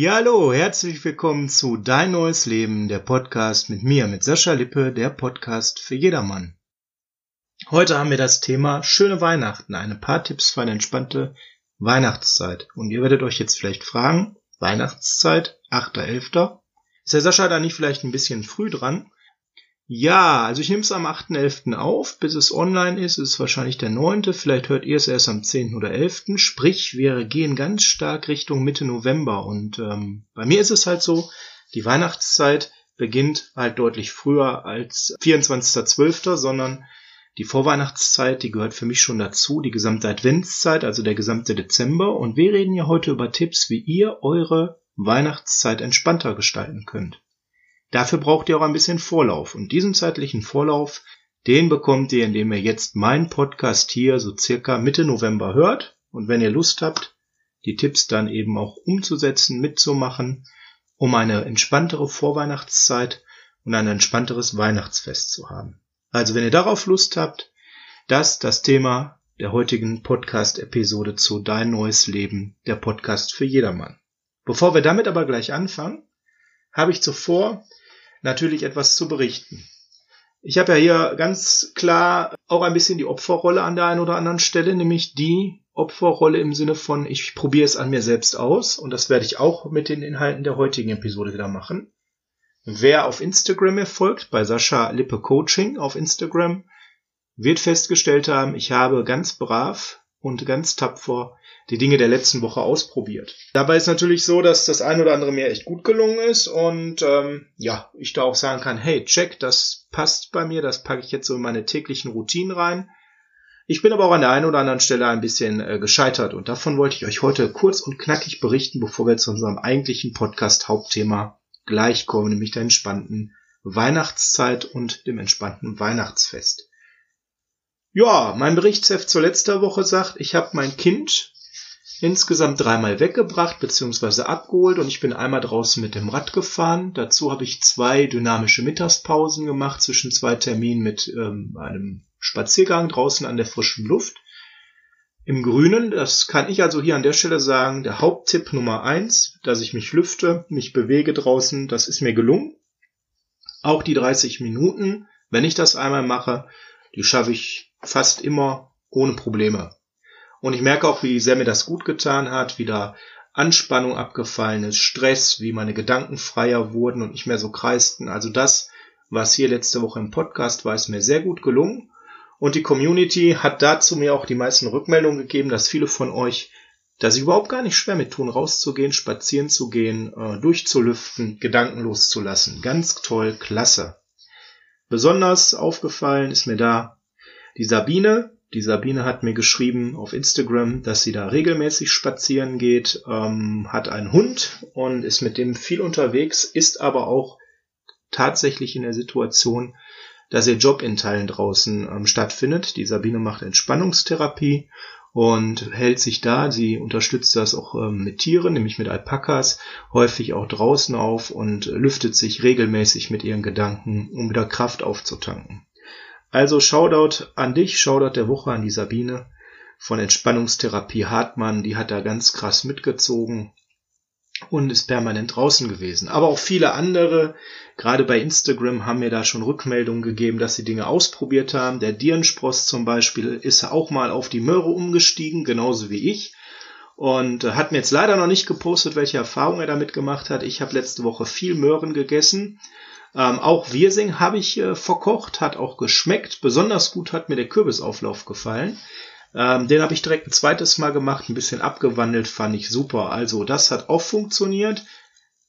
Ja, hallo, herzlich willkommen zu Dein neues Leben, der Podcast mit mir, mit Sascha Lippe, der Podcast für jedermann. Heute haben wir das Thema schöne Weihnachten, eine paar Tipps für eine entspannte Weihnachtszeit. Und ihr werdet euch jetzt vielleicht fragen, Weihnachtszeit, 8.11. Ist der Sascha da nicht vielleicht ein bisschen früh dran? Ja, also ich nehme es am 8.11. auf. Bis es online ist, ist es wahrscheinlich der 9. Vielleicht hört ihr es erst am 10. oder 11. Sprich, wir gehen ganz stark Richtung Mitte November. Und ähm, bei mir ist es halt so, die Weihnachtszeit beginnt halt deutlich früher als 24.12., sondern die Vorweihnachtszeit, die gehört für mich schon dazu, die gesamte Adventszeit, also der gesamte Dezember. Und wir reden ja heute über Tipps, wie ihr eure Weihnachtszeit entspannter gestalten könnt. Dafür braucht ihr auch ein bisschen Vorlauf. Und diesen zeitlichen Vorlauf, den bekommt ihr, indem ihr jetzt meinen Podcast hier so circa Mitte November hört. Und wenn ihr Lust habt, die Tipps dann eben auch umzusetzen, mitzumachen, um eine entspanntere Vorweihnachtszeit und ein entspannteres Weihnachtsfest zu haben. Also wenn ihr darauf Lust habt, das das Thema der heutigen Podcast-Episode zu Dein neues Leben, der Podcast für jedermann. Bevor wir damit aber gleich anfangen, habe ich zuvor natürlich etwas zu berichten. Ich habe ja hier ganz klar auch ein bisschen die Opferrolle an der einen oder anderen Stelle, nämlich die Opferrolle im Sinne von, ich probiere es an mir selbst aus und das werde ich auch mit den Inhalten der heutigen Episode wieder machen. Wer auf Instagram mir folgt, bei Sascha Lippe Coaching auf Instagram, wird festgestellt haben, ich habe ganz brav und ganz tapfer die Dinge der letzten Woche ausprobiert. Dabei ist natürlich so, dass das ein oder andere mir echt gut gelungen ist und ähm, ja, ich da auch sagen kann, hey, check, das passt bei mir, das packe ich jetzt so in meine täglichen Routinen rein. Ich bin aber auch an der einen oder anderen Stelle ein bisschen äh, gescheitert und davon wollte ich euch heute kurz und knackig berichten, bevor wir zu unserem eigentlichen Podcast-Hauptthema gleich kommen, nämlich der entspannten Weihnachtszeit und dem entspannten Weihnachtsfest. Ja, mein Berichtsheft zur letzter Woche sagt, ich habe mein Kind insgesamt dreimal weggebracht bzw. abgeholt und ich bin einmal draußen mit dem Rad gefahren. Dazu habe ich zwei dynamische Mittagspausen gemacht zwischen zwei Terminen mit ähm, einem Spaziergang draußen an der frischen Luft. Im Grünen, das kann ich also hier an der Stelle sagen, der Haupttipp Nummer eins, dass ich mich lüfte, mich bewege draußen, das ist mir gelungen. Auch die 30 Minuten, wenn ich das einmal mache, die schaffe ich fast immer ohne Probleme. Und ich merke auch, wie sehr mir das gut getan hat, wie da Anspannung abgefallen ist, Stress, wie meine Gedanken freier wurden und nicht mehr so kreisten. Also das, was hier letzte Woche im Podcast war, ist mir sehr gut gelungen. Und die Community hat dazu mir auch die meisten Rückmeldungen gegeben, dass viele von euch da sich überhaupt gar nicht schwer mit tun, rauszugehen, spazieren zu gehen, äh, durchzulüften, Gedanken loszulassen. Ganz toll, klasse. Besonders aufgefallen ist mir da die Sabine, die Sabine hat mir geschrieben auf Instagram, dass sie da regelmäßig spazieren geht, ähm, hat einen Hund und ist mit dem viel unterwegs, ist aber auch tatsächlich in der Situation, dass ihr Job in Teilen draußen ähm, stattfindet. Die Sabine macht Entspannungstherapie und hält sich da, sie unterstützt das auch ähm, mit Tieren, nämlich mit Alpakas, häufig auch draußen auf und lüftet sich regelmäßig mit ihren Gedanken, um wieder Kraft aufzutanken. Also Shoutout an dich, Shoutout der Woche an die Sabine von Entspannungstherapie Hartmann, die hat da ganz krass mitgezogen und ist permanent draußen gewesen. Aber auch viele andere, gerade bei Instagram, haben mir da schon Rückmeldungen gegeben, dass sie Dinge ausprobiert haben. Der Dirnspross zum Beispiel ist auch mal auf die Möhre umgestiegen, genauso wie ich. Und hat mir jetzt leider noch nicht gepostet, welche Erfahrungen er damit gemacht hat. Ich habe letzte Woche viel Möhren gegessen ähm, auch Wirsing habe ich äh, verkocht, hat auch geschmeckt. Besonders gut hat mir der Kürbisauflauf gefallen. Ähm, den habe ich direkt ein zweites Mal gemacht, ein bisschen abgewandelt, fand ich super. Also das hat auch funktioniert.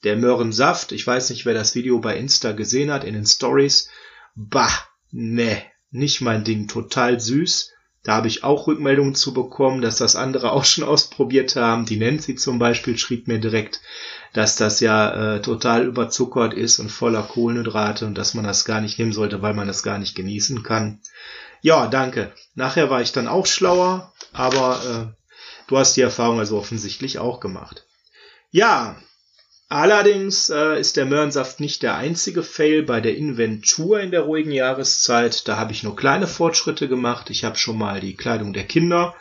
Der Möhrensaft, ich weiß nicht, wer das Video bei Insta gesehen hat, in den Stories. Bah, ne, nicht mein Ding, total süß. Da habe ich auch Rückmeldungen zu bekommen, dass das andere auch schon ausprobiert haben. Die Nancy zum Beispiel schrieb mir direkt, dass das ja äh, total überzuckert ist und voller Kohlenhydrate und dass man das gar nicht nehmen sollte, weil man das gar nicht genießen kann. Ja, danke. Nachher war ich dann auch schlauer, aber äh, du hast die Erfahrung also offensichtlich auch gemacht. Ja, allerdings äh, ist der Möhrensaft nicht der einzige Fail bei der Inventur in der ruhigen Jahreszeit. Da habe ich nur kleine Fortschritte gemacht. Ich habe schon mal die Kleidung der Kinder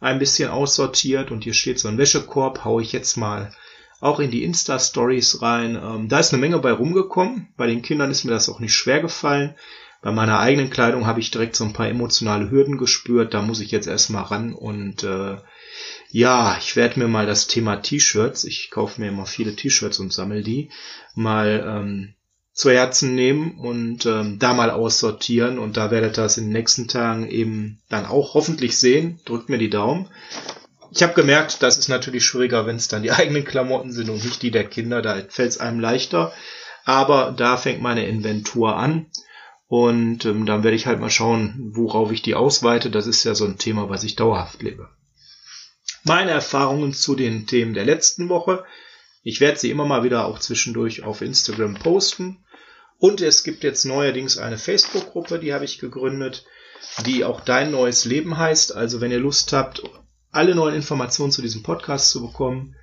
ein bisschen aussortiert und hier steht so ein Wäschekorb, hau ich jetzt mal auch in die Insta-Stories rein. Ähm, da ist eine Menge bei rumgekommen. Bei den Kindern ist mir das auch nicht schwer gefallen. Bei meiner eigenen Kleidung habe ich direkt so ein paar emotionale Hürden gespürt. Da muss ich jetzt erstmal ran und äh, ja, ich werde mir mal das Thema T-Shirts, ich kaufe mir immer viele T-Shirts und sammle die, mal ähm, zu Herzen nehmen und ähm, da mal aussortieren und da werdet ihr das in den nächsten Tagen eben dann auch hoffentlich sehen. Drückt mir die Daumen. Ich habe gemerkt, das ist natürlich schwieriger, wenn es dann die eigenen Klamotten sind und nicht die der Kinder, da fällt es einem leichter. Aber da fängt meine Inventur an und ähm, dann werde ich halt mal schauen, worauf ich die ausweite. Das ist ja so ein Thema, was ich dauerhaft lebe meine Erfahrungen zu den Themen der letzten Woche. Ich werde sie immer mal wieder auch zwischendurch auf Instagram posten. Und es gibt jetzt neuerdings eine Facebook-Gruppe, die habe ich gegründet, die auch Dein neues Leben heißt. Also wenn ihr Lust habt, alle neuen Informationen zu diesem Podcast zu bekommen,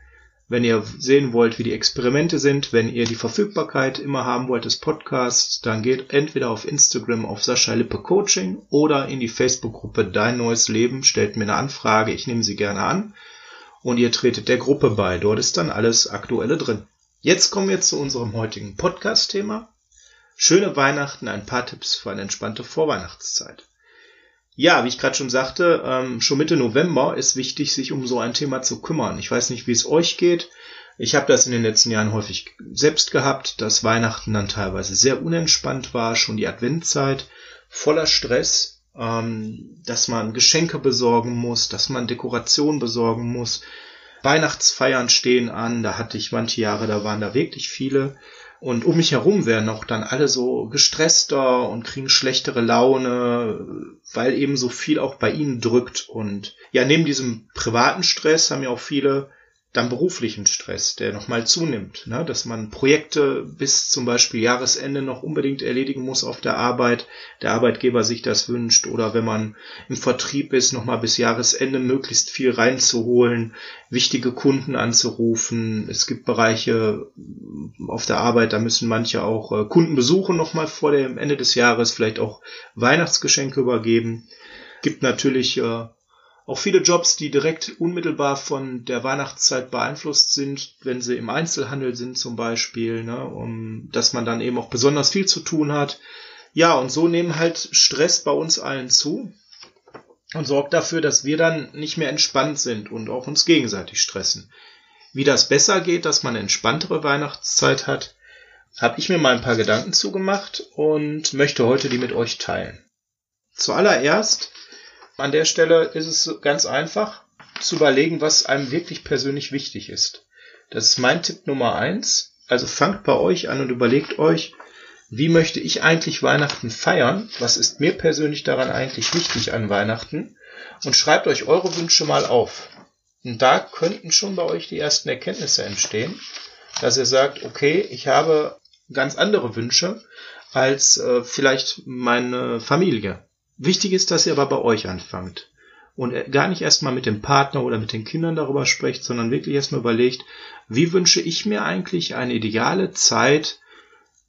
wenn ihr sehen wollt, wie die Experimente sind, wenn ihr die Verfügbarkeit immer haben wollt des Podcasts, dann geht entweder auf Instagram auf Sascha Lippe Coaching oder in die Facebook-Gruppe Dein neues Leben, stellt mir eine Anfrage, ich nehme sie gerne an und ihr tretet der Gruppe bei. Dort ist dann alles Aktuelle drin. Jetzt kommen wir zu unserem heutigen Podcast-Thema. Schöne Weihnachten, ein paar Tipps für eine entspannte Vorweihnachtszeit. Ja, wie ich gerade schon sagte, ähm, schon Mitte November ist wichtig, sich um so ein Thema zu kümmern. Ich weiß nicht, wie es euch geht. Ich habe das in den letzten Jahren häufig selbst gehabt, dass Weihnachten dann teilweise sehr unentspannt war, schon die Adventzeit voller Stress, ähm, dass man Geschenke besorgen muss, dass man Dekoration besorgen muss. Weihnachtsfeiern stehen an, da hatte ich manche Jahre, da waren da wirklich viele. Und um mich herum werden auch dann alle so gestresster und kriegen schlechtere Laune, weil eben so viel auch bei ihnen drückt. Und ja, neben diesem privaten Stress haben ja auch viele dann beruflichen Stress, der nochmal zunimmt, ne? dass man Projekte bis zum Beispiel Jahresende noch unbedingt erledigen muss auf der Arbeit, der Arbeitgeber sich das wünscht oder wenn man im Vertrieb ist, nochmal bis Jahresende möglichst viel reinzuholen, wichtige Kunden anzurufen. Es gibt Bereiche auf der Arbeit, da müssen manche auch äh, Kunden besuchen nochmal vor dem Ende des Jahres, vielleicht auch Weihnachtsgeschenke übergeben. Gibt natürlich äh, auch viele Jobs, die direkt unmittelbar von der Weihnachtszeit beeinflusst sind, wenn sie im Einzelhandel sind zum Beispiel, ne, um, dass man dann eben auch besonders viel zu tun hat. Ja, und so nehmen halt Stress bei uns allen zu und sorgt dafür, dass wir dann nicht mehr entspannt sind und auch uns gegenseitig stressen. Wie das besser geht, dass man eine entspanntere Weihnachtszeit hat, habe ich mir mal ein paar Gedanken zugemacht und möchte heute die mit euch teilen. Zuallererst an der Stelle ist es ganz einfach zu überlegen, was einem wirklich persönlich wichtig ist. Das ist mein Tipp Nummer eins. Also fangt bei euch an und überlegt euch, wie möchte ich eigentlich Weihnachten feiern? Was ist mir persönlich daran eigentlich wichtig an Weihnachten? Und schreibt euch eure Wünsche mal auf. Und da könnten schon bei euch die ersten Erkenntnisse entstehen, dass ihr sagt, okay, ich habe ganz andere Wünsche als äh, vielleicht meine Familie. Wichtig ist, dass ihr aber bei euch anfangt und gar nicht erstmal mit dem Partner oder mit den Kindern darüber sprecht, sondern wirklich erstmal überlegt, wie wünsche ich mir eigentlich eine ideale Zeit?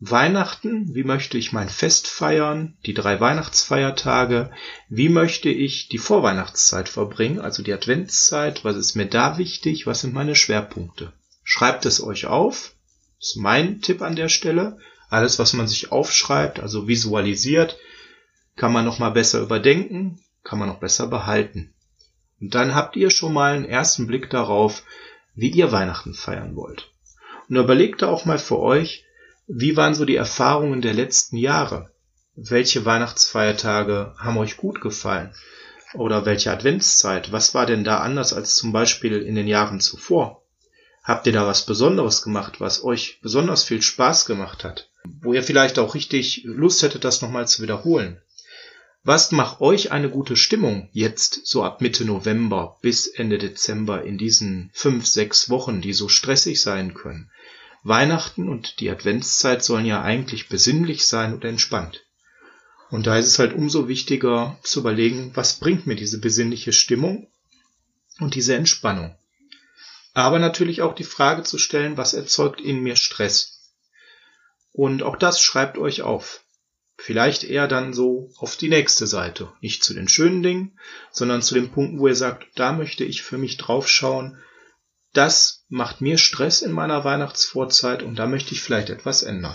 Weihnachten, wie möchte ich mein Fest feiern, die drei Weihnachtsfeiertage, wie möchte ich die Vorweihnachtszeit verbringen, also die Adventszeit, was ist mir da wichtig, was sind meine Schwerpunkte. Schreibt es euch auf, ist mein Tipp an der Stelle. Alles, was man sich aufschreibt, also visualisiert, kann man noch mal besser überdenken, kann man noch besser behalten. Und dann habt ihr schon mal einen ersten Blick darauf, wie ihr Weihnachten feiern wollt. Und überlegt da auch mal für euch, wie waren so die Erfahrungen der letzten Jahre? Welche Weihnachtsfeiertage haben euch gut gefallen? Oder welche Adventszeit? Was war denn da anders als zum Beispiel in den Jahren zuvor? Habt ihr da was Besonderes gemacht, was euch besonders viel Spaß gemacht hat? Wo ihr vielleicht auch richtig Lust hättet, das nochmal zu wiederholen? Was macht euch eine gute Stimmung jetzt so ab Mitte November bis Ende Dezember in diesen fünf, sechs Wochen, die so stressig sein können? Weihnachten und die Adventszeit sollen ja eigentlich besinnlich sein und entspannt. Und da ist es halt umso wichtiger zu überlegen, was bringt mir diese besinnliche Stimmung und diese Entspannung. Aber natürlich auch die Frage zu stellen, was erzeugt in mir Stress? Und auch das schreibt euch auf. Vielleicht eher dann so auf die nächste Seite. Nicht zu den schönen Dingen, sondern zu den Punkten, wo ihr sagt, da möchte ich für mich draufschauen. Das macht mir Stress in meiner Weihnachtsvorzeit und da möchte ich vielleicht etwas ändern.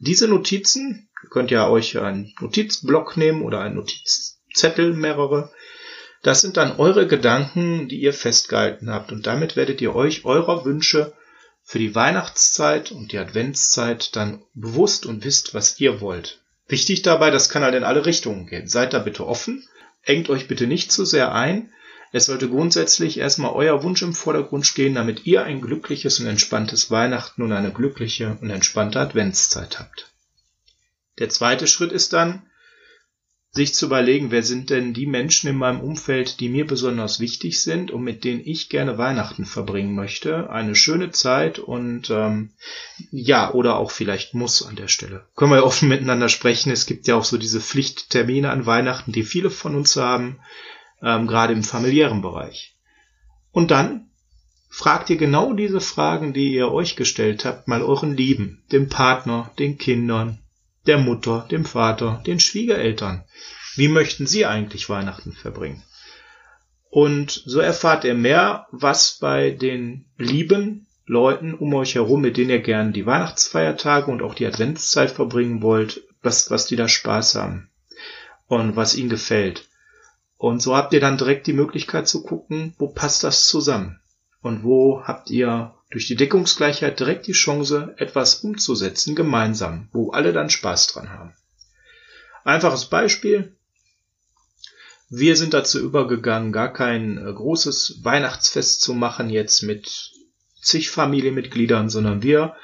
Diese Notizen, ihr könnt ja euch einen Notizblock nehmen oder einen Notizzettel, mehrere, das sind dann eure Gedanken, die ihr festgehalten habt und damit werdet ihr euch eurer Wünsche für die Weihnachtszeit und die Adventszeit dann bewusst und wisst, was ihr wollt. Wichtig dabei, das kann halt in alle Richtungen gehen. Seid da bitte offen, engt euch bitte nicht zu sehr ein. Es sollte grundsätzlich erstmal euer Wunsch im Vordergrund stehen, damit ihr ein glückliches und entspanntes Weihnachten und eine glückliche und entspannte Adventszeit habt. Der zweite Schritt ist dann, sich zu überlegen, wer sind denn die Menschen in meinem Umfeld, die mir besonders wichtig sind und mit denen ich gerne Weihnachten verbringen möchte. Eine schöne Zeit und ähm, ja, oder auch vielleicht muss an der Stelle. Können wir offen miteinander sprechen. Es gibt ja auch so diese Pflichttermine an Weihnachten, die viele von uns haben, ähm, gerade im familiären Bereich. Und dann fragt ihr genau diese Fragen, die ihr euch gestellt habt, mal euren Lieben, dem Partner, den Kindern, der Mutter, dem Vater, den Schwiegereltern. Wie möchten sie eigentlich Weihnachten verbringen? Und so erfahrt ihr mehr, was bei den lieben Leuten um euch herum, mit denen ihr gern die Weihnachtsfeiertage und auch die Adventszeit verbringen wollt, was, was die da Spaß haben und was ihnen gefällt. Und so habt ihr dann direkt die Möglichkeit zu gucken, wo passt das zusammen und wo habt ihr durch die Deckungsgleichheit direkt die Chance, etwas umzusetzen gemeinsam, wo alle dann Spaß dran haben. Einfaches Beispiel. Wir sind dazu übergegangen, gar kein äh, großes Weihnachtsfest zu machen jetzt mit zig Familienmitgliedern, sondern wir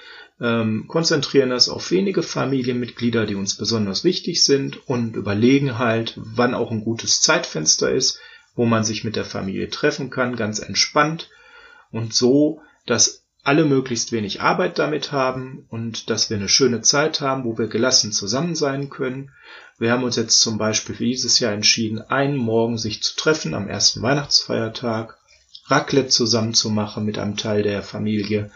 ähm, konzentrieren das auf wenige Familienmitglieder, die uns besonders wichtig sind und überlegen halt, wann auch ein gutes Zeitfenster ist, wo man sich mit der Familie treffen kann, ganz entspannt und so dass alle möglichst wenig Arbeit damit haben und dass wir eine schöne Zeit haben, wo wir gelassen zusammen sein können. Wir haben uns jetzt zum Beispiel für dieses Jahr entschieden, einen Morgen sich zu treffen am ersten Weihnachtsfeiertag, Raclette zusammen zu machen mit einem Teil der Familie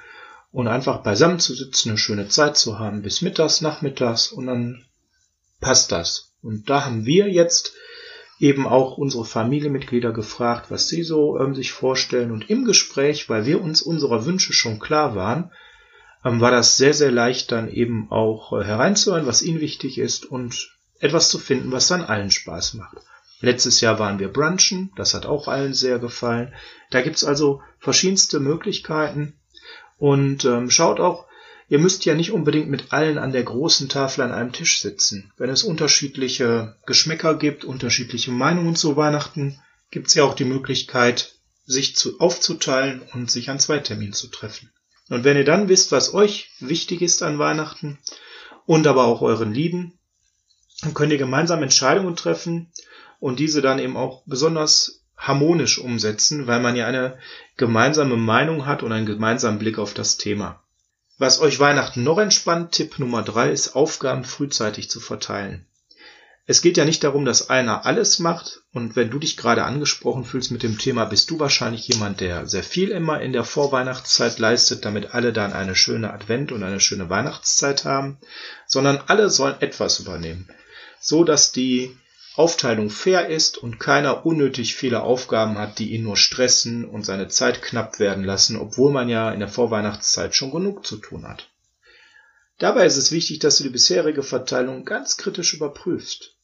und einfach beisammen zu sitzen, eine schöne Zeit zu haben bis mittags, nachmittags und dann passt das. Und da haben wir jetzt eben auch unsere Familienmitglieder gefragt, was sie so ähm, sich vorstellen. Und im Gespräch, weil wir uns unserer Wünsche schon klar waren, ähm, war das sehr, sehr leicht dann eben auch äh, hereinzuhören, was ihnen wichtig ist und etwas zu finden, was dann allen Spaß macht. Letztes Jahr waren wir brunchen, das hat auch allen sehr gefallen. Da gibt's also verschiedenste Möglichkeiten und ähm, schaut auch, Ihr müsst ja nicht unbedingt mit allen an der großen Tafel an einem Tisch sitzen. Wenn es unterschiedliche Geschmäcker gibt, unterschiedliche Meinungen zu Weihnachten, gibt es ja auch die Möglichkeit, sich zu, aufzuteilen und sich an zwei Terminen zu treffen. Und wenn ihr dann wisst, was euch wichtig ist an Weihnachten und aber auch euren Lieben, dann könnt ihr gemeinsam Entscheidungen treffen und diese dann eben auch besonders harmonisch umsetzen, weil man ja eine gemeinsame Meinung hat und einen gemeinsamen Blick auf das Thema. Was euch Weihnachten noch entspannt, Tipp Nummer drei ist, Aufgaben frühzeitig zu verteilen. Es geht ja nicht darum, dass einer alles macht und wenn du dich gerade angesprochen fühlst mit dem Thema, bist du wahrscheinlich jemand, der sehr viel immer in der Vorweihnachtszeit leistet, damit alle dann eine schöne Advent und eine schöne Weihnachtszeit haben, sondern alle sollen etwas übernehmen, so dass die Aufteilung fair ist und keiner unnötig viele Aufgaben hat, die ihn nur stressen und seine Zeit knapp werden lassen, obwohl man ja in der Vorweihnachtszeit schon genug zu tun hat. Dabei ist es wichtig, dass du die bisherige Verteilung ganz kritisch überprüfst.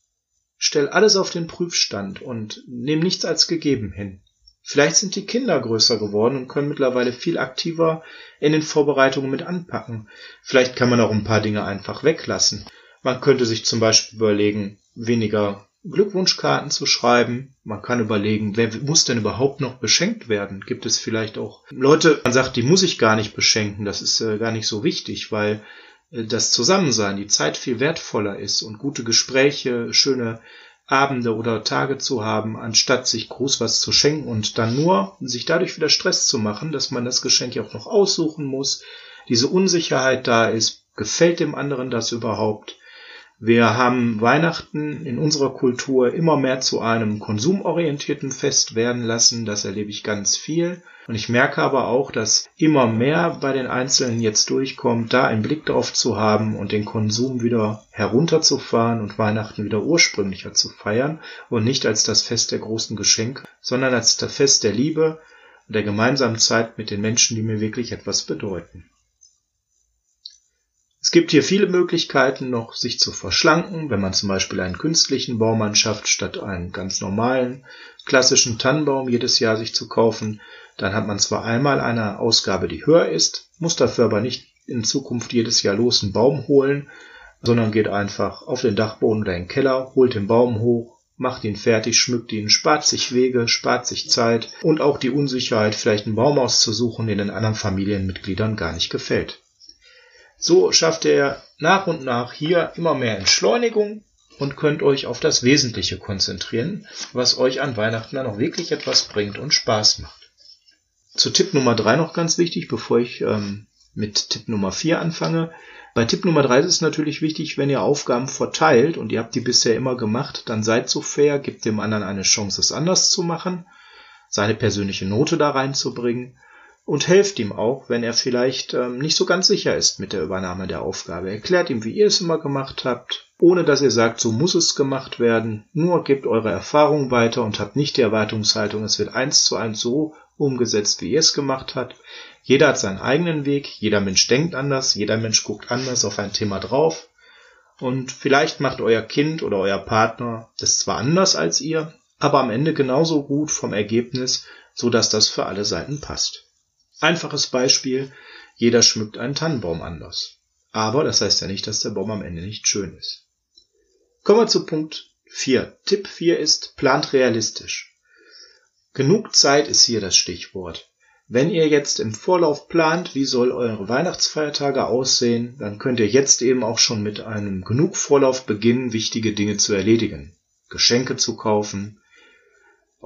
Stell alles auf den Prüfstand und nimm nichts als gegeben hin. Vielleicht sind die Kinder größer geworden und können mittlerweile viel aktiver in den Vorbereitungen mit anpacken. Vielleicht kann man auch ein paar Dinge einfach weglassen. Man könnte sich zum Beispiel überlegen, weniger Glückwunschkarten zu schreiben. Man kann überlegen, wer muss denn überhaupt noch beschenkt werden? Gibt es vielleicht auch Leute, man sagt, die muss ich gar nicht beschenken. Das ist äh, gar nicht so wichtig, weil äh, das Zusammensein, die Zeit viel wertvoller ist und gute Gespräche, schöne Abende oder Tage zu haben, anstatt sich groß was zu schenken und dann nur sich dadurch wieder Stress zu machen, dass man das Geschenk ja auch noch aussuchen muss, diese Unsicherheit da ist, gefällt dem anderen das überhaupt? Wir haben Weihnachten in unserer Kultur immer mehr zu einem konsumorientierten Fest werden lassen. Das erlebe ich ganz viel. Und ich merke aber auch, dass immer mehr bei den Einzelnen jetzt durchkommt, da einen Blick drauf zu haben und den Konsum wieder herunterzufahren und Weihnachten wieder ursprünglicher zu feiern und nicht als das Fest der großen Geschenke, sondern als das Fest der Liebe und der gemeinsamen Zeit mit den Menschen, die mir wirklich etwas bedeuten. Es gibt hier viele Möglichkeiten noch, sich zu verschlanken, wenn man zum Beispiel einen künstlichen Baum anschafft, statt einen ganz normalen, klassischen Tannenbaum jedes Jahr sich zu kaufen. Dann hat man zwar einmal eine Ausgabe, die höher ist, muss dafür aber nicht in Zukunft jedes Jahr los einen Baum holen, sondern geht einfach auf den Dachboden oder in den Keller, holt den Baum hoch, macht ihn fertig, schmückt ihn, spart sich Wege, spart sich Zeit und auch die Unsicherheit, vielleicht einen Baum auszusuchen, den den anderen Familienmitgliedern gar nicht gefällt. So schafft ihr nach und nach hier immer mehr Entschleunigung und könnt euch auf das Wesentliche konzentrieren, was euch an Weihnachten dann auch wirklich etwas bringt und Spaß macht. Zu Tipp Nummer drei noch ganz wichtig, bevor ich ähm, mit Tipp Nummer vier anfange. Bei Tipp Nummer drei ist es natürlich wichtig, wenn ihr Aufgaben verteilt und ihr habt die bisher immer gemacht, dann seid so fair, gebt dem anderen eine Chance, es anders zu machen, seine persönliche Note da reinzubringen und helft ihm auch, wenn er vielleicht ähm, nicht so ganz sicher ist mit der Übernahme der Aufgabe. Erklärt ihm, wie ihr es immer gemacht habt, ohne dass ihr sagt, so muss es gemacht werden. Nur gebt eure Erfahrung weiter und habt nicht die Erwartungshaltung, es wird eins zu eins so umgesetzt, wie ihr es gemacht habt. Jeder hat seinen eigenen Weg, jeder Mensch denkt anders, jeder Mensch guckt anders auf ein Thema drauf. Und vielleicht macht euer Kind oder euer Partner das zwar anders als ihr, aber am Ende genauso gut vom Ergebnis, so dass das für alle Seiten passt. Einfaches Beispiel, jeder schmückt einen Tannenbaum anders. Aber das heißt ja nicht, dass der Baum am Ende nicht schön ist. Kommen wir zu Punkt 4. Tipp 4 ist, plant realistisch. Genug Zeit ist hier das Stichwort. Wenn ihr jetzt im Vorlauf plant, wie soll eure Weihnachtsfeiertage aussehen, dann könnt ihr jetzt eben auch schon mit einem genug Vorlauf beginnen, wichtige Dinge zu erledigen. Geschenke zu kaufen,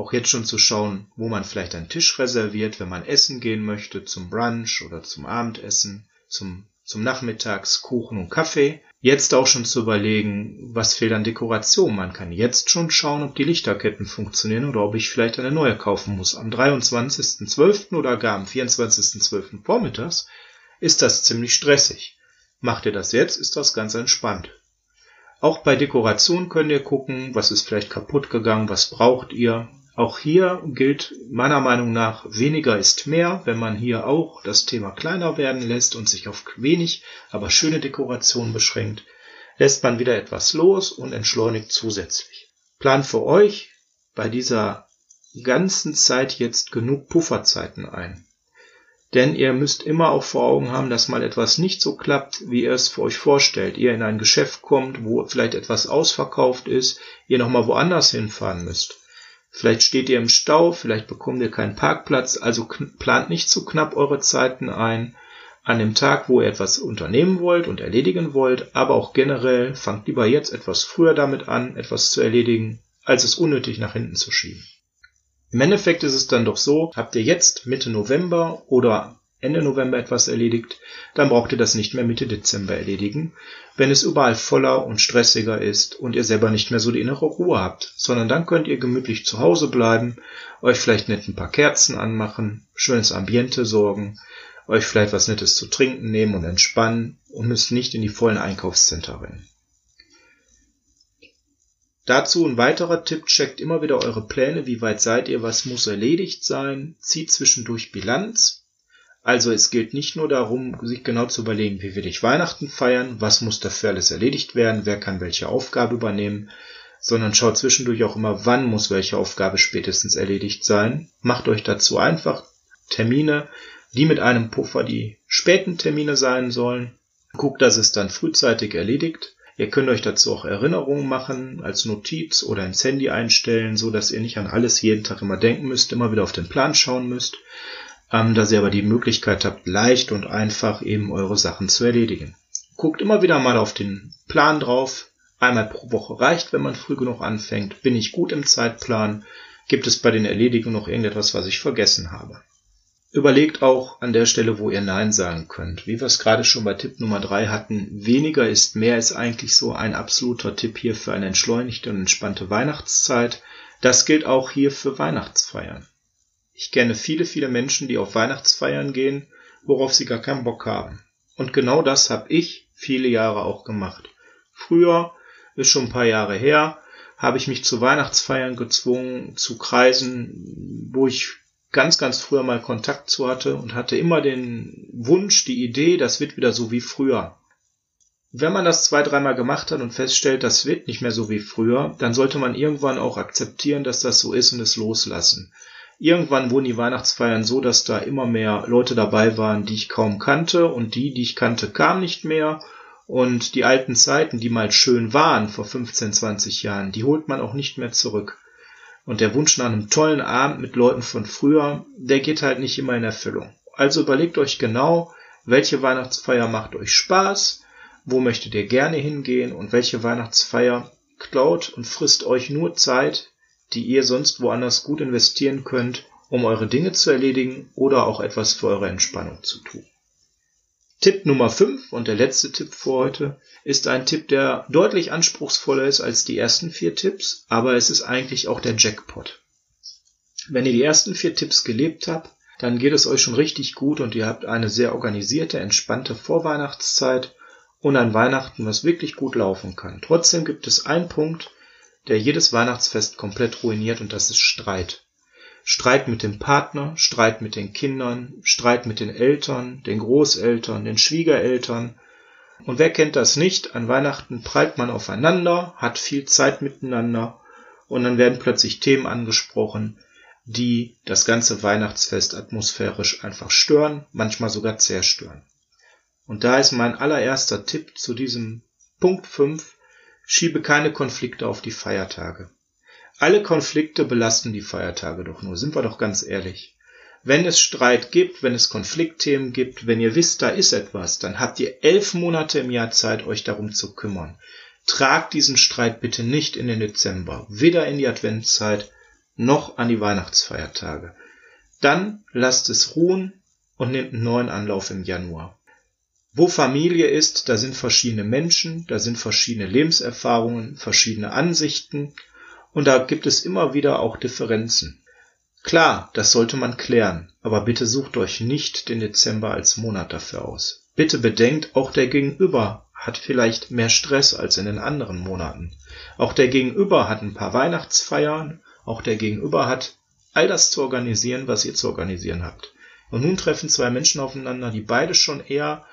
auch jetzt schon zu schauen, wo man vielleicht einen Tisch reserviert, wenn man essen gehen möchte, zum Brunch oder zum Abendessen, zum, zum Nachmittags Kuchen und Kaffee. Jetzt auch schon zu überlegen, was fehlt an Dekoration. Man kann jetzt schon schauen, ob die Lichterketten funktionieren oder ob ich vielleicht eine neue kaufen muss. Am 23.12. oder gar am 24.12. vormittags ist das ziemlich stressig. Macht ihr das jetzt, ist das ganz entspannt. Auch bei Dekoration könnt ihr gucken, was ist vielleicht kaputt gegangen, was braucht ihr, auch hier gilt meiner Meinung nach, weniger ist mehr, wenn man hier auch das Thema kleiner werden lässt und sich auf wenig, aber schöne Dekoration beschränkt, lässt man wieder etwas los und entschleunigt zusätzlich. Plan für euch bei dieser ganzen Zeit jetzt genug Pufferzeiten ein. Denn ihr müsst immer auch vor Augen haben, dass mal etwas nicht so klappt, wie ihr es für euch vorstellt. Ihr in ein Geschäft kommt, wo vielleicht etwas ausverkauft ist, ihr nochmal woanders hinfahren müsst. Vielleicht steht ihr im Stau, vielleicht bekommt ihr keinen Parkplatz, also plant nicht zu knapp eure Zeiten ein. An dem Tag, wo ihr etwas unternehmen wollt und erledigen wollt, aber auch generell fangt lieber jetzt etwas früher damit an, etwas zu erledigen, als es unnötig nach hinten zu schieben. Im Endeffekt ist es dann doch so, habt ihr jetzt Mitte November oder Ende November etwas erledigt, dann braucht ihr das nicht mehr Mitte Dezember erledigen, wenn es überall voller und stressiger ist und ihr selber nicht mehr so die innere Ruhe habt, sondern dann könnt ihr gemütlich zu Hause bleiben, euch vielleicht nett ein paar Kerzen anmachen, schönes Ambiente sorgen, euch vielleicht was Nettes zu trinken nehmen und entspannen und müsst nicht in die vollen Einkaufscenter rennen. Dazu ein weiterer Tipp, checkt immer wieder eure Pläne, wie weit seid ihr, was muss erledigt sein, zieht zwischendurch Bilanz, also es gilt nicht nur darum, sich genau zu überlegen, wie will ich Weihnachten feiern, was muss dafür alles erledigt werden, wer kann welche Aufgabe übernehmen, sondern schaut zwischendurch auch immer, wann muss welche Aufgabe spätestens erledigt sein. Macht euch dazu einfach Termine, die mit einem Puffer die späten Termine sein sollen. Guckt, dass es dann frühzeitig erledigt. Ihr könnt euch dazu auch Erinnerungen machen, als Notiz oder ins Handy einstellen, so dass ihr nicht an alles jeden Tag immer denken müsst, immer wieder auf den Plan schauen müsst ähm, dass ihr aber die Möglichkeit habt, leicht und einfach eben eure Sachen zu erledigen. Guckt immer wieder mal auf den Plan drauf. Einmal pro Woche reicht, wenn man früh genug anfängt. Bin ich gut im Zeitplan? Gibt es bei den Erledigungen noch irgendetwas, was ich vergessen habe? Überlegt auch an der Stelle, wo ihr Nein sagen könnt. Wie wir es gerade schon bei Tipp Nummer drei hatten, weniger ist mehr ist eigentlich so ein absoluter Tipp hier für eine entschleunigte und entspannte Weihnachtszeit. Das gilt auch hier für Weihnachtsfeiern. Ich kenne viele, viele Menschen, die auf Weihnachtsfeiern gehen, worauf sie gar keinen Bock haben. Und genau das habe ich viele Jahre auch gemacht. Früher, ist schon ein paar Jahre her, habe ich mich zu Weihnachtsfeiern gezwungen, zu Kreisen, wo ich ganz, ganz früher mal Kontakt zu hatte und hatte immer den Wunsch, die Idee, das wird wieder so wie früher. Wenn man das zwei, dreimal gemacht hat und feststellt, das wird nicht mehr so wie früher, dann sollte man irgendwann auch akzeptieren, dass das so ist und es loslassen. Irgendwann wurden die Weihnachtsfeiern so, dass da immer mehr Leute dabei waren, die ich kaum kannte und die, die ich kannte, kamen nicht mehr und die alten Zeiten, die mal schön waren vor 15, 20 Jahren, die holt man auch nicht mehr zurück. Und der Wunsch nach einem tollen Abend mit Leuten von früher, der geht halt nicht immer in Erfüllung. Also überlegt euch genau, welche Weihnachtsfeier macht euch Spaß, wo möchtet ihr gerne hingehen und welche Weihnachtsfeier klaut und frisst euch nur Zeit, die ihr sonst woanders gut investieren könnt, um eure Dinge zu erledigen oder auch etwas für eure Entspannung zu tun. Tipp Nummer 5 und der letzte Tipp für heute ist ein Tipp, der deutlich anspruchsvoller ist als die ersten vier Tipps, aber es ist eigentlich auch der Jackpot. Wenn ihr die ersten vier Tipps gelebt habt, dann geht es euch schon richtig gut und ihr habt eine sehr organisierte, entspannte Vorweihnachtszeit und ein Weihnachten, was wirklich gut laufen kann. Trotzdem gibt es einen Punkt, der jedes Weihnachtsfest komplett ruiniert und das ist Streit. Streit mit dem Partner, Streit mit den Kindern, Streit mit den Eltern, den Großeltern, den Schwiegereltern. Und wer kennt das nicht? An Weihnachten prallt man aufeinander, hat viel Zeit miteinander und dann werden plötzlich Themen angesprochen, die das ganze Weihnachtsfest atmosphärisch einfach stören, manchmal sogar zerstören. Und da ist mein allererster Tipp zu diesem Punkt 5, schiebe keine Konflikte auf die Feiertage. Alle Konflikte belasten die Feiertage doch nur, sind wir doch ganz ehrlich. Wenn es Streit gibt, wenn es Konfliktthemen gibt, wenn ihr wisst, da ist etwas, dann habt ihr elf Monate im Jahr Zeit, euch darum zu kümmern. Tragt diesen Streit bitte nicht in den Dezember, weder in die Adventszeit noch an die Weihnachtsfeiertage. Dann lasst es ruhen und nehmt einen neuen Anlauf im Januar. Wo Familie ist, da sind verschiedene Menschen, da sind verschiedene Lebenserfahrungen, verschiedene Ansichten, und da gibt es immer wieder auch Differenzen. Klar, das sollte man klären, aber bitte sucht euch nicht den Dezember als Monat dafür aus. Bitte bedenkt, auch der Gegenüber hat vielleicht mehr Stress als in den anderen Monaten. Auch der Gegenüber hat ein paar Weihnachtsfeiern, auch der Gegenüber hat all das zu organisieren, was ihr zu organisieren habt. Und nun treffen zwei Menschen aufeinander, die beide schon eher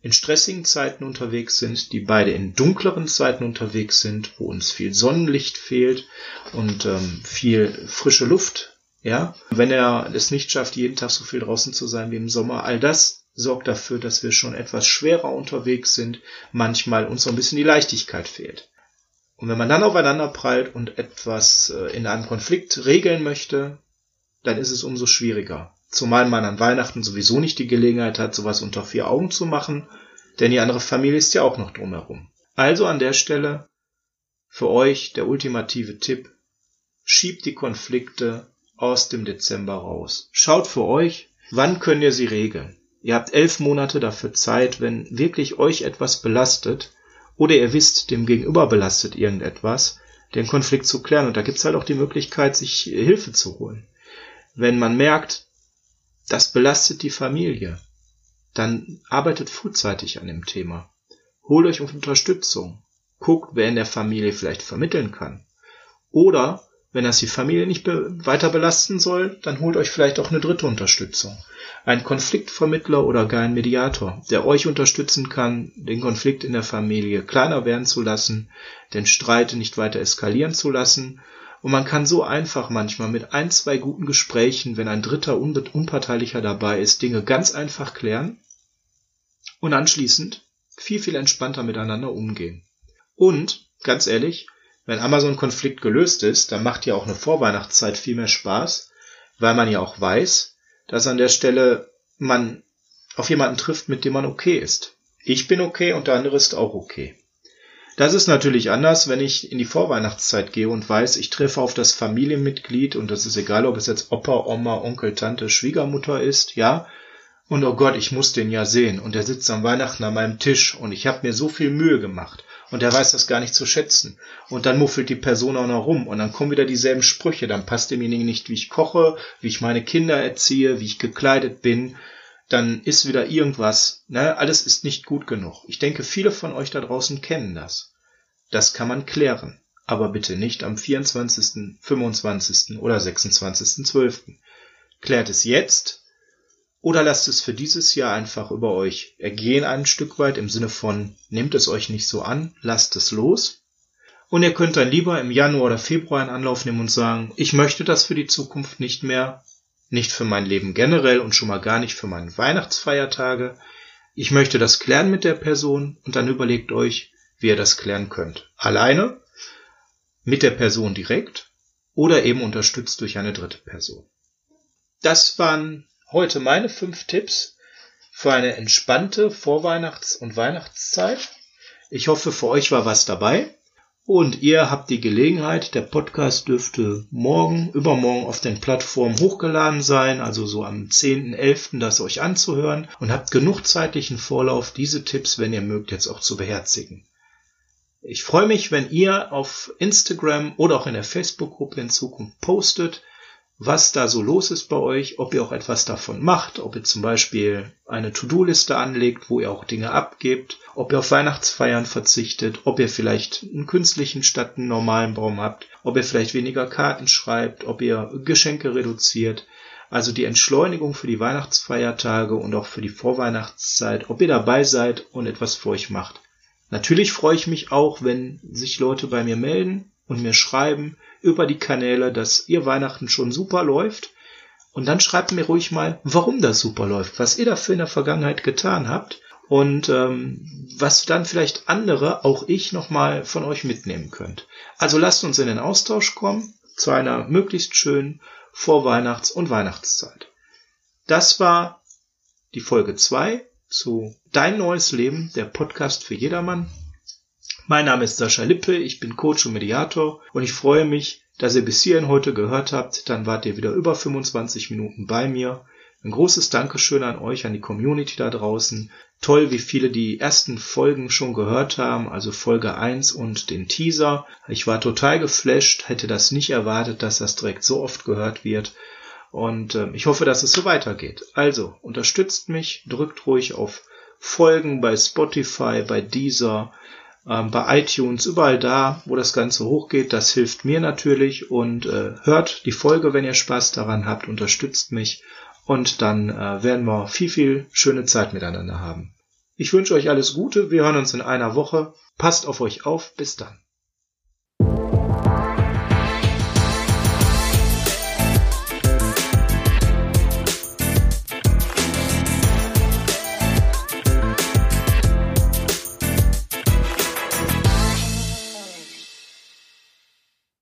in stressigen Zeiten unterwegs sind, die beide in dunkleren Zeiten unterwegs sind, wo uns viel Sonnenlicht fehlt und ähm, viel frische Luft. Ja, wenn er es nicht schafft, jeden Tag so viel draußen zu sein wie im Sommer, all das sorgt dafür, dass wir schon etwas schwerer unterwegs sind, manchmal uns so ein bisschen die Leichtigkeit fehlt. Und wenn man dann aufeinander prallt und etwas äh, in einem Konflikt regeln möchte, dann ist es umso schwieriger. Zumal man an Weihnachten sowieso nicht die Gelegenheit hat, sowas unter vier Augen zu machen, denn die andere Familie ist ja auch noch drumherum. Also an der Stelle für euch der ultimative Tipp, schiebt die Konflikte aus dem Dezember raus. Schaut für euch, wann könnt ihr sie regeln. Ihr habt elf Monate dafür Zeit, wenn wirklich euch etwas belastet oder ihr wisst, dem Gegenüber belastet irgendetwas, den Konflikt zu klären. Und da gibt's halt auch die Möglichkeit, sich Hilfe zu holen. Wenn man merkt, das belastet die Familie. Dann arbeitet frühzeitig an dem Thema. Holt euch Unterstützung. Guckt, wer in der Familie vielleicht vermitteln kann. Oder, wenn das die Familie nicht be weiter belasten soll, dann holt euch vielleicht auch eine dritte Unterstützung. Ein Konfliktvermittler oder gar ein Mediator, der euch unterstützen kann, den Konflikt in der Familie kleiner werden zu lassen, den Streit nicht weiter eskalieren zu lassen und man kann so einfach manchmal mit ein, zwei guten Gesprächen, wenn ein dritter Unparteilicher dabei ist, Dinge ganz einfach klären und anschließend viel, viel entspannter miteinander umgehen. Und, ganz ehrlich, wenn einmal so ein Konflikt gelöst ist, dann macht ja auch eine Vorweihnachtszeit viel mehr Spaß, weil man ja auch weiß, dass an der Stelle man auf jemanden trifft, mit dem man okay ist. Ich bin okay und der andere ist auch okay. Das ist natürlich anders, wenn ich in die Vorweihnachtszeit gehe und weiß, ich treffe auf das Familienmitglied und das ist egal, ob es jetzt Opa, Oma, Onkel, Tante, Schwiegermutter ist, ja. Und oh Gott, ich muss den ja sehen. Und er sitzt am Weihnachten an meinem Tisch und ich habe mir so viel Mühe gemacht. Und er weiß das gar nicht zu schätzen. Und dann muffelt die Person auch noch rum. Und dann kommen wieder dieselben Sprüche, dann passt demjenigen nicht, wie ich koche, wie ich meine Kinder erziehe, wie ich gekleidet bin dann ist wieder irgendwas, ne, alles ist nicht gut genug. Ich denke, viele von euch da draußen kennen das. Das kann man klären, aber bitte nicht am 24., 25. oder 26.12. klärt es jetzt oder lasst es für dieses Jahr einfach über euch ergehen ein Stück weit im Sinne von nehmt es euch nicht so an, lasst es los. Und ihr könnt dann lieber im Januar oder Februar einen Anlauf nehmen und sagen, ich möchte das für die Zukunft nicht mehr, nicht für mein Leben generell und schon mal gar nicht für meine Weihnachtsfeiertage. Ich möchte das klären mit der Person und dann überlegt euch, wie ihr das klären könnt. Alleine, mit der Person direkt oder eben unterstützt durch eine dritte Person. Das waren heute meine fünf Tipps für eine entspannte Vorweihnachts- und Weihnachtszeit. Ich hoffe, für euch war was dabei. Und ihr habt die Gelegenheit, der Podcast dürfte morgen, übermorgen auf den Plattformen hochgeladen sein, also so am 10.11. das euch anzuhören und habt genug zeitlichen Vorlauf, diese Tipps, wenn ihr mögt, jetzt auch zu beherzigen. Ich freue mich, wenn ihr auf Instagram oder auch in der Facebook-Gruppe in Zukunft postet, was da so los ist bei euch, ob ihr auch etwas davon macht, ob ihr zum Beispiel eine To-Do-Liste anlegt, wo ihr auch Dinge abgebt, ob ihr auf Weihnachtsfeiern verzichtet, ob ihr vielleicht einen künstlichen statt einen normalen Baum habt, ob ihr vielleicht weniger Karten schreibt, ob ihr Geschenke reduziert. Also die Entschleunigung für die Weihnachtsfeiertage und auch für die Vorweihnachtszeit, ob ihr dabei seid und etwas für euch macht. Natürlich freue ich mich auch, wenn sich Leute bei mir melden und mir schreiben, über die Kanäle, dass ihr Weihnachten schon super läuft. Und dann schreibt mir ruhig mal, warum das super läuft, was ihr dafür in der Vergangenheit getan habt und ähm, was dann vielleicht andere, auch ich, nochmal von euch mitnehmen könnt. Also lasst uns in den Austausch kommen zu einer möglichst schönen Vorweihnachts- und Weihnachtszeit. Das war die Folge 2 zu Dein neues Leben, der Podcast für jedermann. Mein Name ist Sascha Lippe, ich bin Coach und Mediator und ich freue mich, dass ihr bis hierhin heute gehört habt. Dann wart ihr wieder über 25 Minuten bei mir. Ein großes Dankeschön an euch, an die Community da draußen. Toll, wie viele die ersten Folgen schon gehört haben, also Folge 1 und den Teaser. Ich war total geflasht, hätte das nicht erwartet, dass das direkt so oft gehört wird. Und äh, ich hoffe, dass es so weitergeht. Also, unterstützt mich, drückt ruhig auf Folgen bei Spotify, bei Deezer, ähm, bei iTunes, überall da, wo das Ganze hochgeht. Das hilft mir natürlich und äh, hört die Folge, wenn ihr Spaß daran habt, unterstützt mich und dann äh, werden wir viel, viel schöne Zeit miteinander haben. Ich wünsche euch alles Gute, wir hören uns in einer Woche. Passt auf euch auf, bis dann.